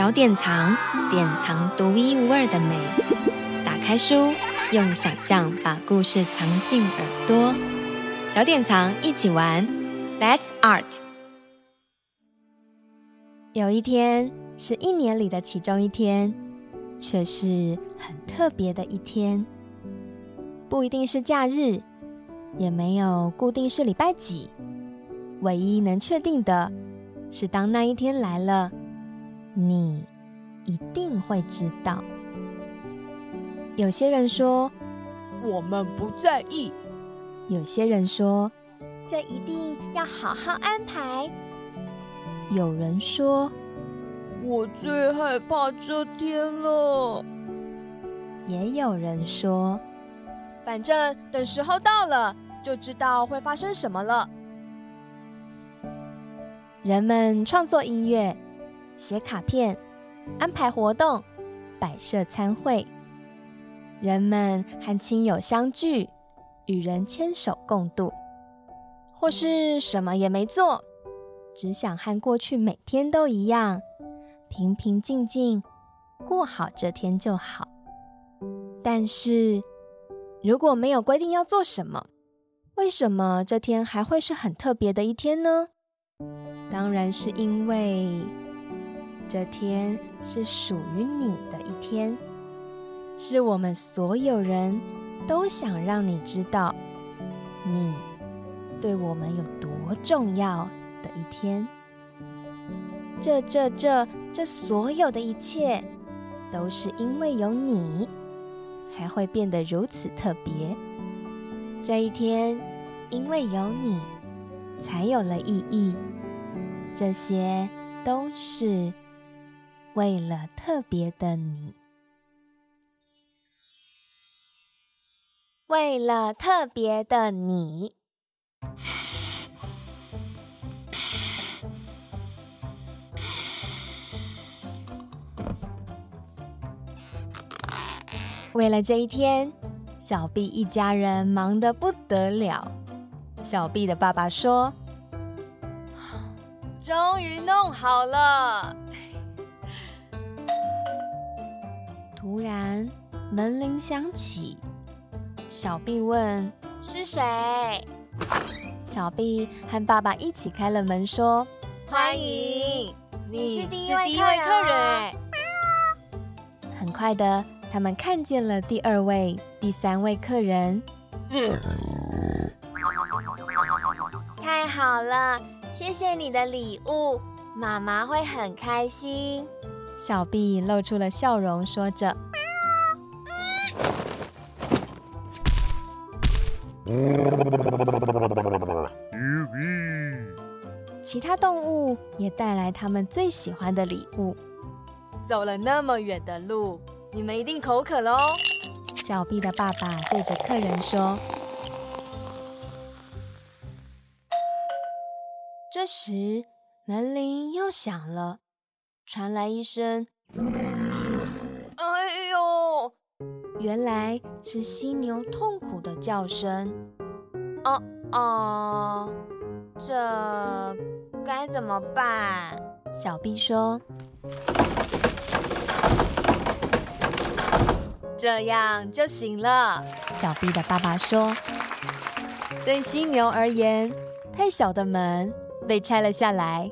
小典藏，典藏独一无二的美。打开书，用想象把故事藏进耳朵。小典藏一起玩，Let's Art。有一天是一年里的其中一天，却是很特别的一天。不一定是假日，也没有固定是礼拜几。唯一能确定的是，当那一天来了，你一定会知道。有些人说我们不在意，有些人说这一定要好好安排。有人说我最害怕这天了，也有人说。反正等时候到了，就知道会发生什么了。人们创作音乐，写卡片，安排活动，摆设餐会。人们和亲友相聚，与人牵手共度，或是什么也没做，只想和过去每天都一样，平平静静过好这天就好。但是，如果没有规定要做什么，为什么这天还会是很特别的一天呢？当然是因为这天是属于你的一天，是我们所有人都想让你知道，你对我们有多重要的一天。这、这、这、这所有的一切，都是因为有你。才会变得如此特别。这一天，因为有你，才有了意义。这些都是为了特别的你，为了特别的你。为了这一天，小毕一家人忙得不得了。小毕的爸爸说：“ 终于弄好了。”突然门铃响起，小 B 问：“是谁？”小 B 和爸爸一起开了门，说：“欢迎，你是第一位客人。”很快的。他们看见了第二位、第三位客人。太好了，谢谢你的礼物，妈妈会很开心。小 B 露出了笑容，说着。其他动物也带来他们最喜欢的礼物。走了那么远的路。你们一定口渴喽！小 B 的爸爸对着客人说。这时门铃又响了，传来一声“哎呦”，原来是犀牛痛苦的叫声。哦哦，这该怎么办？小 B 说。这样就行了，小 B 的爸爸说。对犀牛而言，太小的门被拆了下来。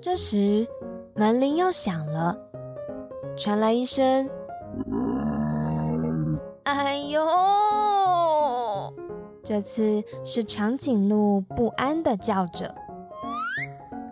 这时，门铃又响了，传来一声“哎呦”，这次是长颈鹿不安地叫着。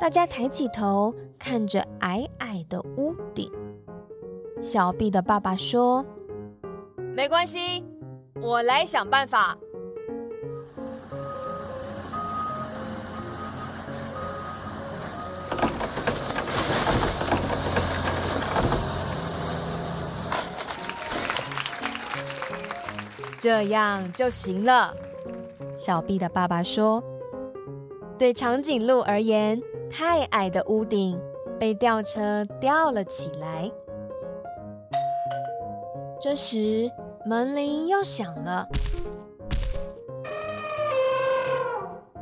大家抬起头，看着矮矮的屋顶。小 B 的爸爸说：“没关系，我来想办法。”这样就行了。小毕的爸爸说：“对长颈鹿而言，太矮的屋顶被吊车吊了起来。”这时，门铃又响了。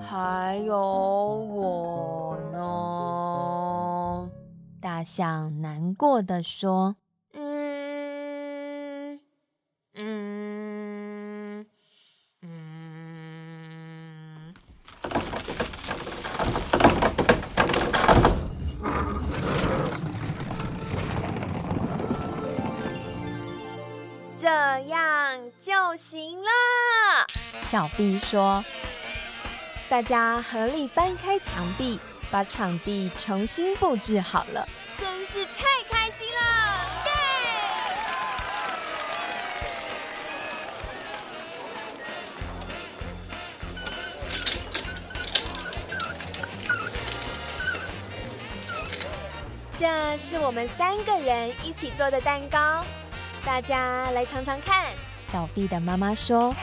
还有我呢。大象难过地说：“这样就行了。”小 B 说。大家合力搬开墙壁，把场地重新布置好了，真是太开心了！耶！这是我们三个人一起做的蛋糕，大家来尝尝看。小 B 的妈妈说。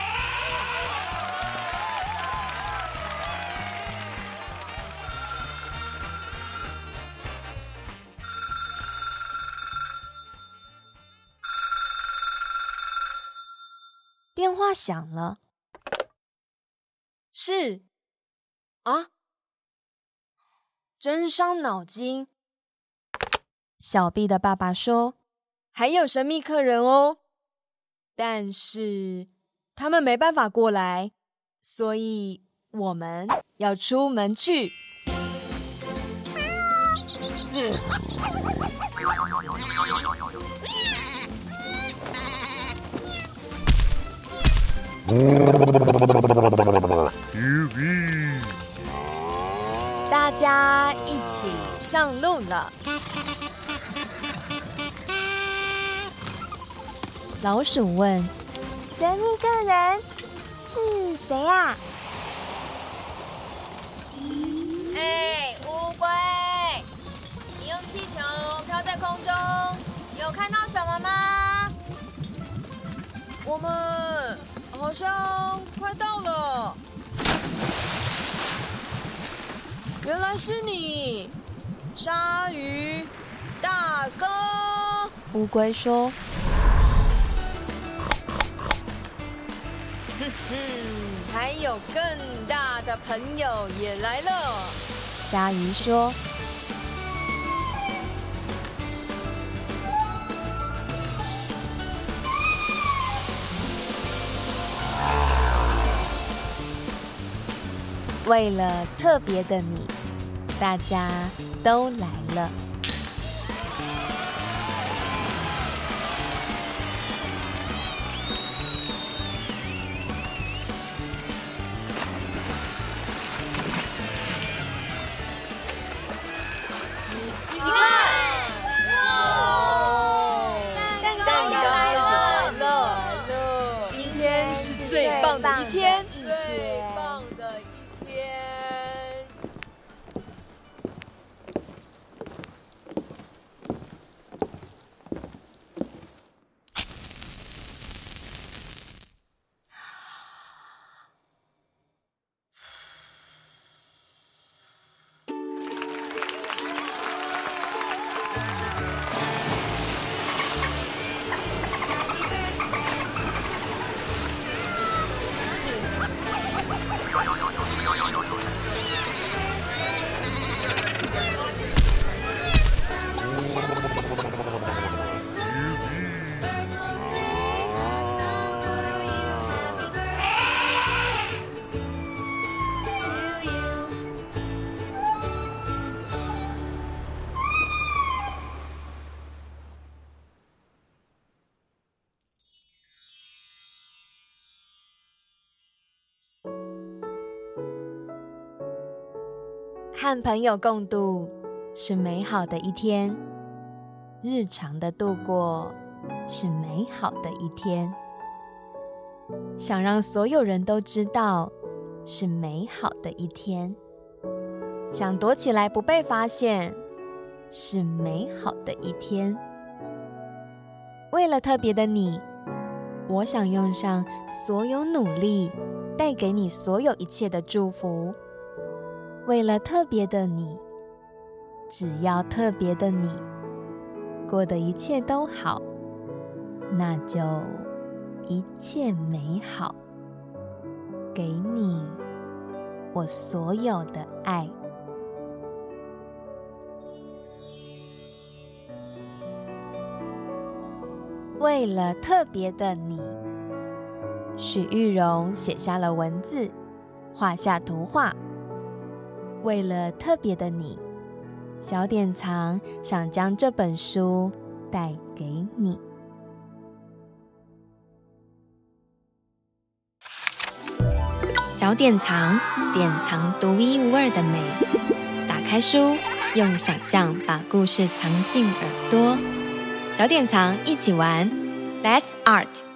电话响了，是啊，真伤脑筋。小 B 的爸爸说：“还有神秘客人哦，但是他们没办法过来，所以我们要出门去。”大家一起上路了。老鼠问：“神秘客人是谁呀？”哎，乌龟，你用气球飘在空中，有看到什么吗？我们。好像快到了，原来是你，鲨鱼大哥。乌龟说：“嗯，还有更大的朋友也来了。”鲨鱼说。为了特别的你，大家都来了。おいおいおい。和朋友共度是美好的一天，日常的度过是美好的一天。想让所有人都知道是美好的一天，想躲起来不被发现是美好的一天。为了特别的你，我想用上所有努力，带给你所有一切的祝福。为了特别的你只要特别的你过得一切都好那就一切美好。给你我所有的爱。为了特别的你许玉荣写下了文字画下图画为了特别的你，小典藏想将这本书带给你。小典藏，典藏独一无二的美。打开书，用想象把故事藏进耳朵。小典藏，一起玩，Let's Art。